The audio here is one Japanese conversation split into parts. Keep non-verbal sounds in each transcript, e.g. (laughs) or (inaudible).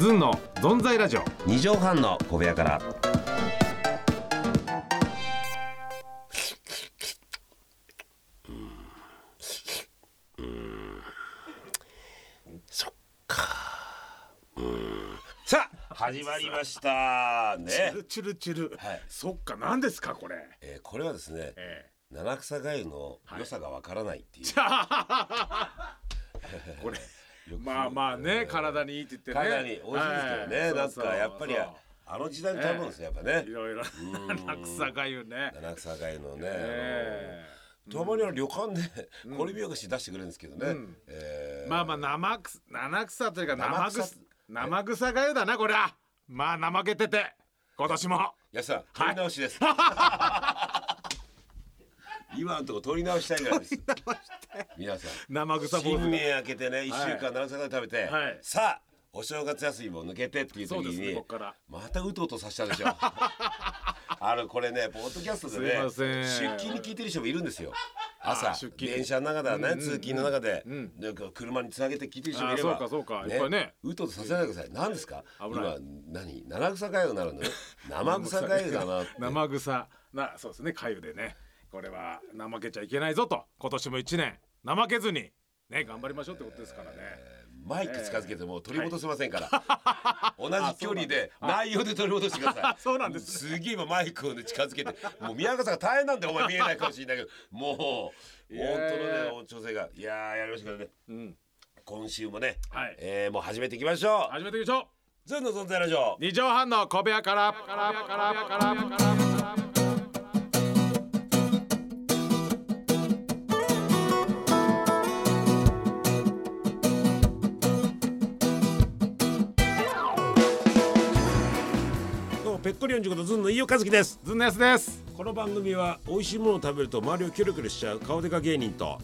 ズンのゾンザイラジオ。二畳半の小部屋から。さあ始まりました。チねルチルチル、はい。そっか何ですかこれ。えーこれはですねえ七草がゆの良さがわからないっていう、えこれまあまあね体にいいって言ってね。体に美味しいですけどね、はい。なんかやっぱりあの時代に食べ物ですねやっぱね。いろいろ七草がゆね。七草がゆのね、たまには旅館でこれ見よがし出してくれるんですけどね、まあまあ生草七草というか生生草。草生草がゆだなこりゃ。まあ怠けてて。今年も。安さん取り直しです、(laughs) 今のところ取り直したいぐらいです皆さん。生草坊新主年明けてね一週間七草がゆ食べて、はい。さあお正月休みも抜けてっていう時にこっから。またうとうとさせたでしょ。(laughs) あのこれねポッドキャストでね出勤に聞いてる人もいるんですよ。朝電車の中ではね、通勤の中で、ん。なんか車につなげて聞いてる人もいればあそうかそうか。いっぱいね。うとうとさせないでください。何ですか？今何？七草がゆならぬ生草がゆだな (laughs) 生草。なそうですね。かゆでね。これは怠けちゃいけないぞと。今年も一年怠けずにね頑張りましょうってことですからね、マイク近づけても取り戻せませんから、(laughs) 同じ距離で内容で取り戻してください。(laughs) そうなんです。すげえ今マイクをね近づけて (laughs) もう宮川さんが大変なんでお前見えないかもしれないけどもう本当のね調整がいやーやりましたからね。うん。今週もね、はい。えーもう始めていきましょう。始めていきましょう。ズンの存在ラジオ。二畳半の小部屋からからからからからどうもペッコリ45度ズンの飯尾和樹です。ずんのやすです。この番組は美味しいものを食べると周りをキョロキョロしちゃう顔でか芸人と。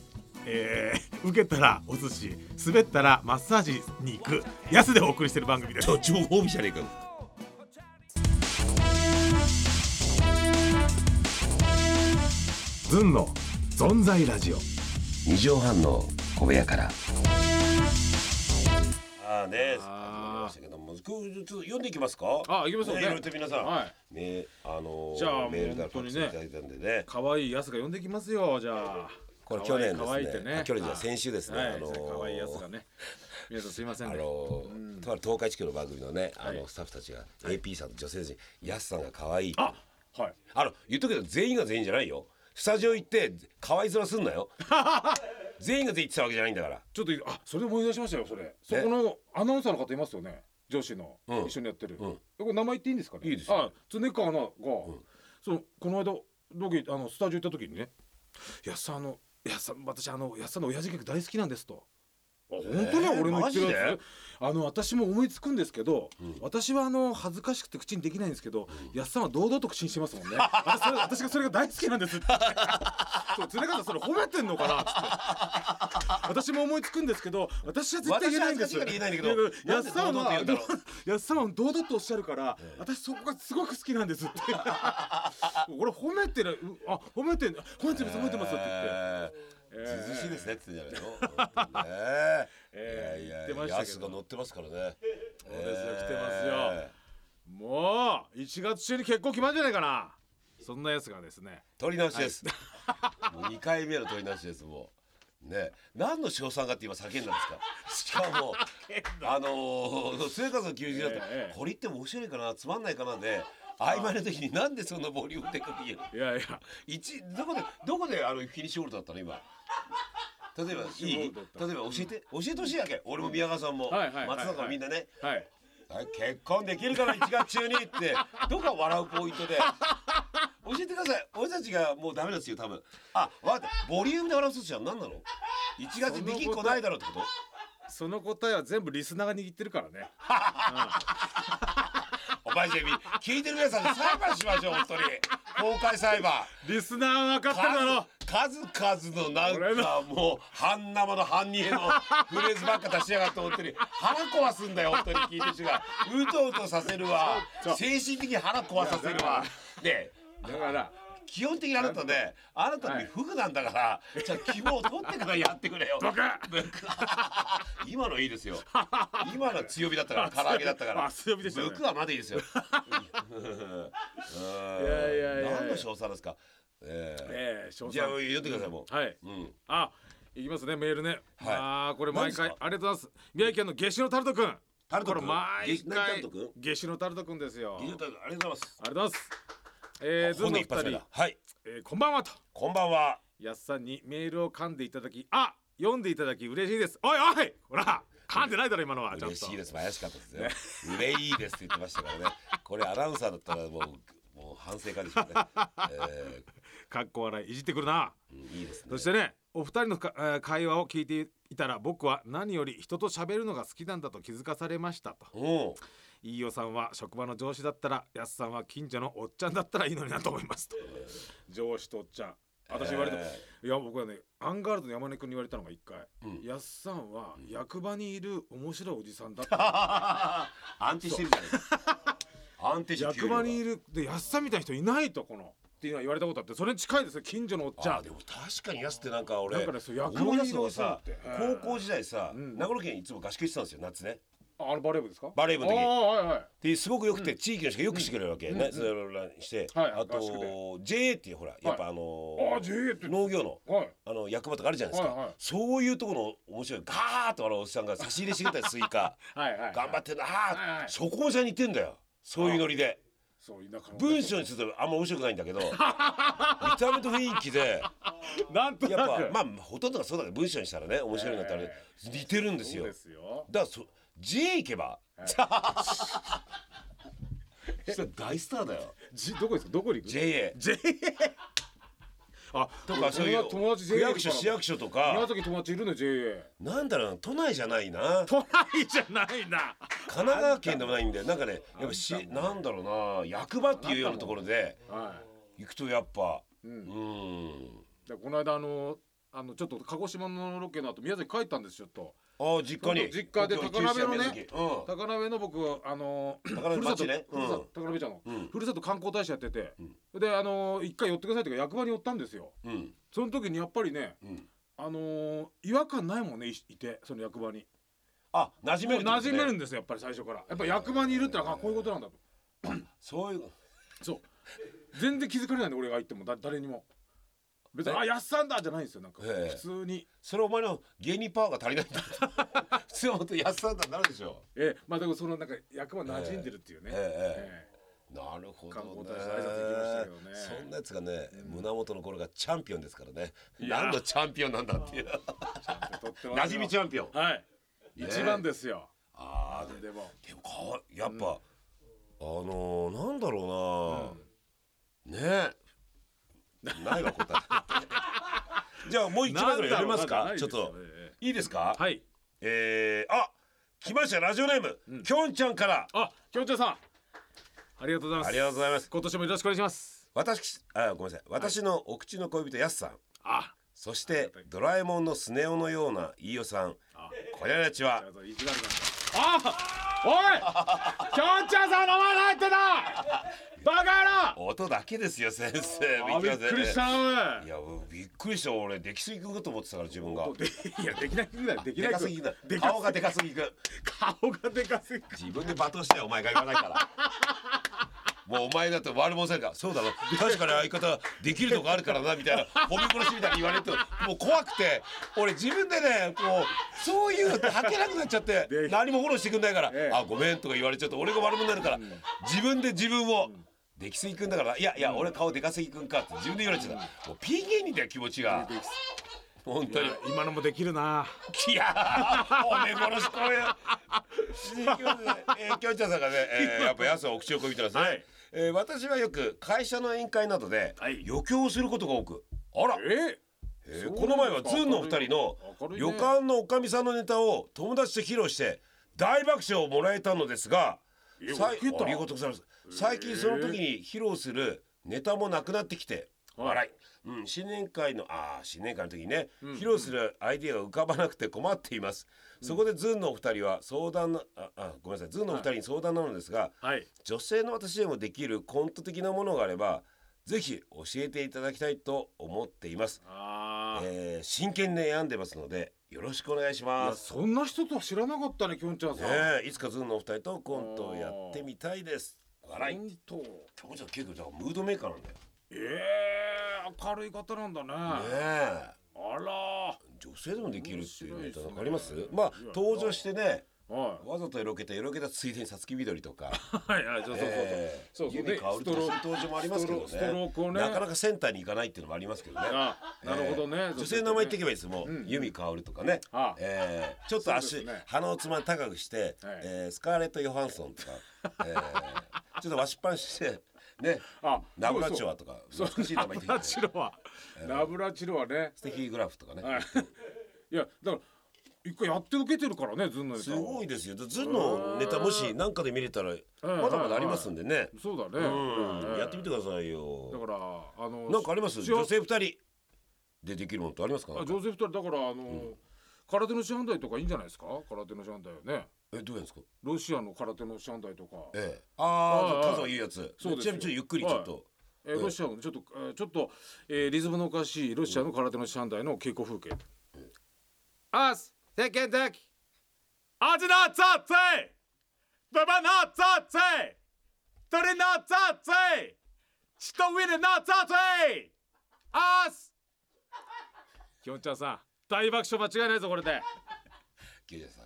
えー、受けたらお寿司滑ったらマッサージに行く。やすでお送りしてる番組です。情報見じゃねえかずんの存在ラジオ。二畳半の小部屋から。ああねましたけどもちょっと読んでいきますか。あ行きましょうね。いろいろと皆さん、はい。ねあのーじゃあメールから本当にね。いただいたんでね。可愛いやすが呼んできますよじゃあ。これ去年ですね。去年じゃ先週ですね。はいあのー可愛いやつがね。皆さんすいませんあねのーとある東海地区の番組のねあの、はい。スタッフたちが AP さんと女性陣やすさんが可愛いあはい。あの言っとくけど全員が全員じゃないよ。スタジオ行って可愛い面すんなよ (laughs) 全員が全員言ってたわけじゃないんだから。ちょっとあそれで思い出しましたよそれ。そこのアナウンサーの方いますよね女子の、うん。一緒にやってる、うん。これ名前言っていいんですかね？いいですよ。あ常川アナが、そうこの間ロケあのスタジオ行った時にね「やっさんあのやっさん私あのやっさんの親父ギャグ大好きなんです」と。あ本当に俺の言ってるやつあの私も思いつくんですけど、私はあの恥ずかしくて口にできないんですけど、やっさんは堂々と口にしてますもんね。(laughs) 私それ私がそれが大好きなんですって。そう常川さんそれ褒めてんのかなっつって。(laughs) 私も思いつくんですけど私は絶対言えないんです。私は恥ずかしいから言えないんだけどやっさんはやっさんは堂々とおっしゃるから、私そこがすごく好きなんですって。(laughs) 俺褒めてるうあ褒めてる褒めてます褒めてますって言って。えーえー。ずうずうしいですねって言ってんじゃないの？(laughs) えー。いやいや言ってましたけど。ヤスが乗ってますからね。そうですよえー来てますよ。もう1月中に結婚決まるんじゃないかな。そんなやつがですね。取り直しです、(laughs) もう2回目の取り直しですもう。ね。何の賞賛がって今叫んだんですか。(laughs) しかもあのー、生活の休日だと、ええ。これ言っても面白いかなつまんないかなで合間の時になんでそんなボリュームでかく言えるいやいや。一どこでどこであのフィニッシュホールドだったの？今。例えばいい？例えば教えて教えてほしいわけ。俺も宮川さんも、松坂もみんなね。はい。はい。結婚できるから1月中にって。どこが笑うポイントで？教えてください。俺たちがもうダメですよ多分。あ分かった。ボリュームで笑う寿司は何なの？1月できっこないだろうってこと？その答えは全部リスナーが握ってるからね (laughs) お前ジェミ聞いてる皆さんで裁判しましょう本当に。公開裁判。リスナーは分かっだろ。数数々のなん俺かもう半生の半煮えのフレーズばっか出しやがって本当に。腹壊すんだよ本当に聞いてる人が。うとうとさせるわ。精神的に腹壊させるわ。でだから基本的にあなたねあなたにフグなんだから、じゃあ肝を取ってからやってくれよ。(laughs) 今のいいですよ。今のは強火だったから (laughs) 唐揚げだったから。あ強火でしたね。はまだいいですよ。(laughs) いやいやいや何の賞賛ですか？ええええ翔さんじゃあ言ってくださいもう、はい。うん。あいきますねメールね、はい。ああこれ毎回ありがとうございます。宮城県の夏至のタルトくん。タルト君これ毎回夏至のタルトくん？ですよ。ありがとうございます。がとうございますえー、ズン本の二人。はい。えー、こんばんはと。こんばんは。やっさんにメールを噛んでいただきあ読んでいただき嬉しいです。おいおいほら噛んでないだろ今のは。嬉しいです。怪しかったですね。嬉しいですって言ってましたからね。これアナウンサーだったらもうもう反省会でしょうね、(laughs) えかっこ笑いいじってくるな。ーうんいいですね。そしてねお二人のか、えー会話を聞いていたら僕は何より人と喋るのが好きなんだと気づかされましたと。うん飯尾さんは職場の上司だったらやすさんは近所のおっちゃんだったらいいのになと思いますと。上司とおっちゃん。私言われた、えいや僕はねアンガールズの山根君に言われたのが一回、うん。やすさんは役場にいる面白いおじさんだって安定してるじゃない。ですか安定してる役場にいるでやすさんみたいな人いないとこの。っていうのは言われたことあってそれに近いですよ近所のおっちゃん。あでも確かに安ってなんか俺なんかねそう役場に思いるおっさんって。高校時代さ、ん。長野県いつも合宿してたんですよ夏ねああのバレー部ですか？バレー部の時。ああはいはい。ですごくよくて、地域の人がよくしてくれるわけ、ねそれをして、はいあと JA っていうほらやっぱあのーああ JA って。農業のはい。あの役場とかあるじゃないですか、はいはい。そういうところの面白いガーッと笑うおっさんが差し入れしてくれたりスイカ。はいはい頑張ってんなあはいー、はい。そこもじゃ似てんだよ。そういうノリでそう田舎の文章にするとあんま面白くないんだけど見た目と雰囲気で (laughs) なんとなく。やっぱまあほとんどがそうだけど文章にしたらね面白いなってあれ似てるんですよ。そうですよ。だからそ J 行けば、(laughs) したら大スターだよ。じどこですか？どこに行く？JA J あとかそういう友達区役所市役所とか。宮崎友達いるの JA なんだろうな都内じゃないな。都内じゃないな。神奈川県でもないんでなんかねやっぱしなんだろうな。役場っていうようなところでは行くとやっぱい、う、うん。んでこの間あのあのちょっと鹿児島のロケの後宮崎帰ったんですよちょっああ実家に。実家で高鍋のね高鍋の僕あのふるさと高鍋ちゃんの、うん。ふるさと観光大使やってて、であの一回寄ってくださいとか役場に寄ったんですよ。その時にやっぱりねうん。あのー違和感ないもんねいいてその役場に。あ馴染める馴染めるんですよやっぱり最初から。やっぱ役場にいるってのはあこういうことなんだと。そういう。そう。全然気づかれないんで俺が言ってもだ誰にも別にえ？あやっさんだじゃないんですよなんか。ええ。普通に。それお前の芸人パワーが足りないんだ (laughs) 普通は本当安さんだになるでしょ。ええまあでもそのなんか役場馴染んでるっていうね、ええ。えなるほどね。観光大使挨拶行きましたけどね。そんなやつがね、胸元の頃がチャンピオンですからね。いや。何のチャンピオンなんだっていう。(laughs) えとってますよ。馴染みチャンピオン。はい。ね。一番ですよ。ああでも。でもかわやっぱ、あのー、なんだろうな、ね。えないわ答えじゃあもう一枚ぐらい読めますか？ちょっと。いいですか、はい。えー、あ来ました。ラジオネーム、きょんちゃんから。あきょんちゃんさん。ありがとうございます。ありがとうございます。今年もよろしくお願いします。私あごめんなさい。私のお口の恋人やすさん。あ。そしてドラえもんのスネ夫のような飯尾さん。あ。これらちは。あおい (laughs) きょんちゃんさん名前入ってた。バカ野音だけですよ先生。びっくりしたい。いやびっくりした俺。出来すぎくと思ってたから自分が。でいやできないんだよできない。すぎだ顔がでかすぎくん顔がでかすぎ自分で罵倒してよお前が言わないから。もうお前だと悪者せるか。らそうだろ。確かに相方できるとこあるからなみたいな褒め殺しみたいに言われるともう怖くて。俺自分でねこうそういうのって吐けなくなっちゃってで何もフォローしてくんないから。ええ。あごめんとか言われちゃうと俺が悪者になるから。自分で自分をできすぎくんだからいやいや俺顔でかすぎくんかって自分で言われちゃった。もうピン芸人だよ気持ちが。本当に。今のもできるな。いやー褒め殺しこれえー、きょんちゃんさんがね、えー、(laughs) やっぱやすはお口をこびてますね、はい。えー私はよく会社の宴会などではい。余興をすることが多く。あら、ええーこの前はズンのお二人の旅館のおかみさんのネタを友達と披露して大爆笑をもらえたのですがえさい受けたありがとうございます。最近その時に披露するネタもなくなってきてはい。笑い、うん、新年会のあー新年会の時にね、披露するアイディアが浮かばなくて困っています、そこでズンのお二人は相談のああごめんなさい。ズンのお二人に相談なのですが、はい。女性の私でもできるコント的なものがあればぜひ教えていただきたいと思っています、えー真剣に悩んでますのでよろしくお願いしいます。やそんな人とは知らなかったねきょんちゃんさん、ねえいつかズンのお二人とコントをやってみたいです。笑い。ときょんちゃん結構じゃあムードメーカーなんだよねええ明るい方なんだね。え。あら女性でもできるっていうネタなんかあ面りますまあ登場してねはわざとエロけたエロけたついでにさつき緑とか。いはいはいそうそうそうそう、えーそうそうとかそういう登場もありますけどね。ストロークをね。なかなかセンターに行かないっていうのもありますけどね。あなるほどね、えー女性の名前言っていけばいいですもう、うん。由美香るとかね。あ、えーちょっと足、ね。鼻をつまんで高くして、はい。えースカーレット・ヨハンソンとか、えーちょっとわしっぱんしてね。あナブラチョアとかそう難しい名前ナブラチロワ、ナブラチロワね。ステフィーグラフとかね、はい。いやだから一回やって受けてるからねずんのネタすごいですよ。ズンのネタもし何かで見れたらまだまだありますんでね、そうだね、うん、やってみてくくださいだよからあのなんかあります？女性二人でできるものってありますか？あ女性二人。だからあの、空手の師範代とかいいんじゃないですか？空手の師範代はね。えどうやるんですか？ロシアの空手の師範代とか、ええ。はいはいああ数はいいやつ。そうですよ。ちなみにちょっとゆっくりちょっと、えーロシアのちょっと、えーちょっと、えーリズムのおかしいロシアの空手の師範代の稽古風景。アス、テケンテキ、アジナツァツェ、ドバナツァツェ、トリナツァツェ、チトウィルナツァツェ、アス。きょんちゃんさん、大爆笑間違いないぞこれで。キュウジャさ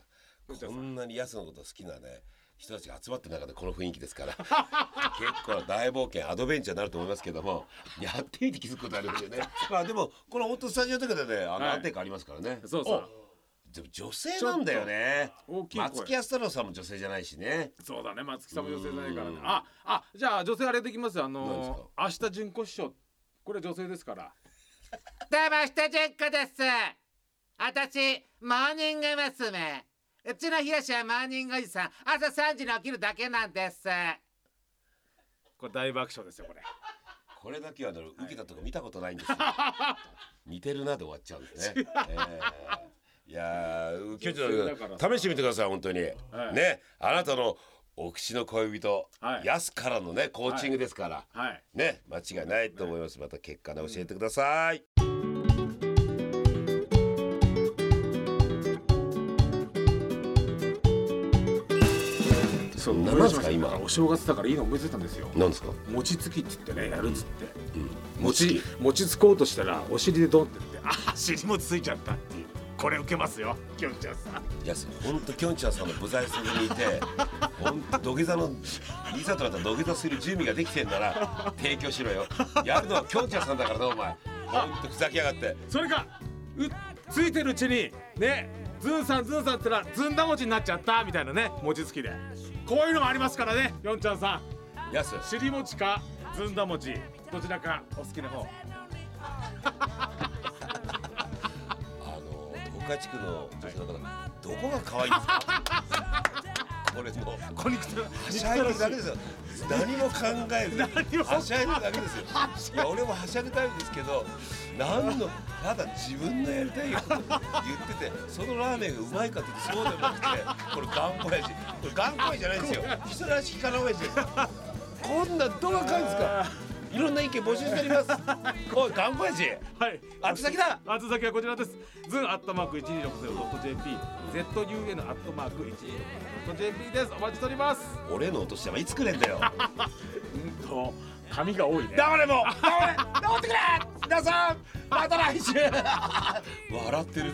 キュウジャさんんこんなにヤスのこと好きなね人たちが集まってる中でこの雰囲気ですから (laughs) 結構な大冒険アドベンチャーになると思いますけどもやってみて気づくことありますよね。まあでもこのオートスタジオとかでねあのはい。安定感ありますからね、そうそう。でも女性なんだよね。大きい声。松木安太郎さんも女性じゃないしね。そうだね松木さんも女性じゃないからね。うんああじゃあ女性あれできますよ。あの明日純子師匠これ女性ですから。どうも、下純子です。私、モーニング娘。うちのひろしはモーニングおじさん。朝3時に起きるだけなんです。これ大爆笑ですよこれ。これだけはね受けたとこ見たことないんですよ。(laughs) 似てるなで終わっちゃうんですね、ええいやーキュウジ女性だからさ。さん試してみてください本当に、はい。ねあなたのお口の恋人、はい。ヤスからのねコーチングですから、はい。ね間違いないと思います。また結果で教えてください、そうなんですか今お正月だからいいの思いついたんですよ。なんですか？餅つきって言ってねやるっつって、餅餅餅つこうとしたらお尻でドンって言ってあ尻餅ついちゃった。っていうこれ受けますよきょんちゃんさん。ヤス本当きょんちゃんさんの部材すぎにいて (laughs) 本当土下座のいざとなったら土下座する準備ができてんなら提供しろよ。やるのはきょんちゃんさんだからなお前。本当ふざけやがって。それかうついてるうちにねズンさんズンさんって言ったらずんだ餅になっちゃったみたいなね餅つきで。こういうのもありますからねきょんちゃんさん。ヤス尻餅かずんだ餅どちらかお好きな方。あの東海地区の女性の方どこが可愛いんですか？(laughs) これもうこんにちは。はしゃいでるだけですよ。何も考えず。はしゃいでるだけですよ。いや俺もはしゃぎたいんですけど何のただ自分のやりたいこと言っててそのラーメンがうまいかってそうでもなくてこれ頑固やし。これ頑固やじゃないんですよ。(laughs) 人らしきかな親父ですこんなんどうがかんですか？いろんな意見募集しております。(laughs) こう頑固やし。はい。あつ先だ。あつ先はこちらです。ズンアットマーク 1260.jp ZUN アットマーク 1260.jp です。お待ちしております。俺のお年玉いつくれんだよ。(laughs) うんと髪が多いね。黙れもう。(laughs) 黙れ。黙ってくれ。皆さんまた来週。笑ってる